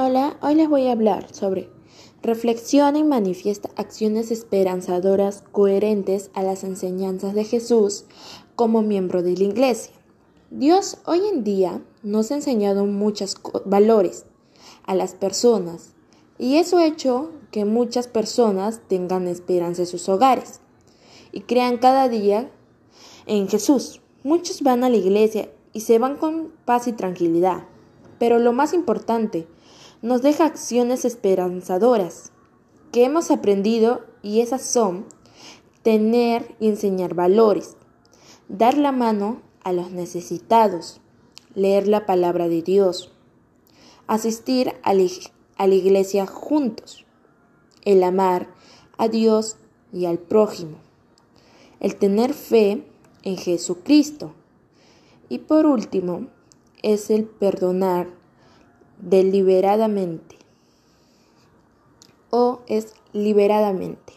Hola, hoy les voy a hablar sobre reflexiona y manifiesta acciones esperanzadoras coherentes a las enseñanzas de Jesús como miembro de la Iglesia. Dios hoy en día nos ha enseñado muchos valores a las personas y eso ha hecho que muchas personas tengan esperanza en sus hogares y crean cada día en Jesús. Muchos van a la iglesia y se van con paz y tranquilidad, pero lo más importante, nos deja acciones esperanzadoras. Que hemos aprendido y esas son tener y enseñar valores, dar la mano a los necesitados, leer la palabra de Dios, asistir a la, iglesia juntos, el amar a Dios y al prójimo, el tener fe en Jesucristo. Y por último es el perdonar deliberadamente o es liberadamente.